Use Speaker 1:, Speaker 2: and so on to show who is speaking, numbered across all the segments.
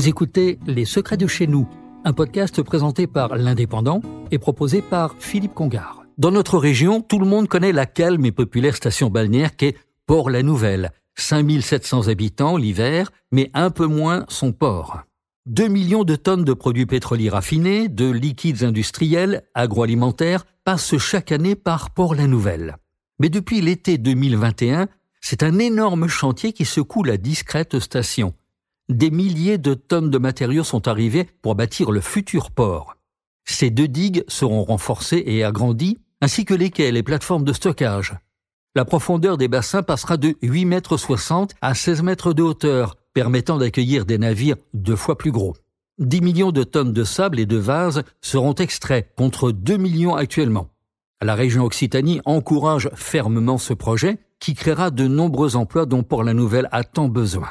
Speaker 1: Vous écoutez Les Secrets de chez nous, un podcast présenté par l'Indépendant et proposé par Philippe Congard. Dans notre région, tout le monde connaît la calme et populaire station balnéaire qu'est Port-la-Nouvelle. 5700 habitants l'hiver, mais un peu moins son port. 2 millions de tonnes de produits pétroliers raffinés, de liquides industriels, agroalimentaires passent chaque année par Port-la-Nouvelle. Mais depuis l'été 2021, c'est un énorme chantier qui secoue la discrète station. Des milliers de tonnes de matériaux sont arrivés pour bâtir le futur port. Ces deux digues seront renforcées et agrandies, ainsi que les quais et les plateformes de stockage. La profondeur des bassins passera de 8 mètres 60 à 16 mètres de hauteur, permettant d'accueillir des navires deux fois plus gros. 10 millions de tonnes de sable et de vases seront extraits contre 2 millions actuellement. La région Occitanie encourage fermement ce projet qui créera de nombreux emplois dont pour la Nouvelle a tant besoin.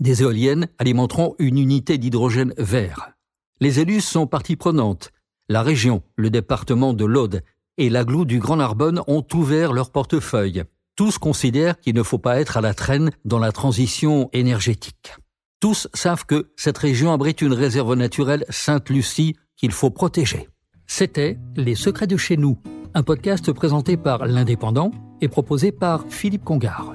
Speaker 1: Des éoliennes alimenteront une unité d'hydrogène vert. Les élus sont partie prenante. La région, le département de l'Aude et l'agglo du Grand Narbonne ont ouvert leur portefeuille. Tous considèrent qu'il ne faut pas être à la traîne dans la transition énergétique. Tous savent que cette région abrite une réserve naturelle Sainte-Lucie qu'il faut protéger. C'était Les Secrets de chez nous, un podcast présenté par l'Indépendant et proposé par Philippe Congard.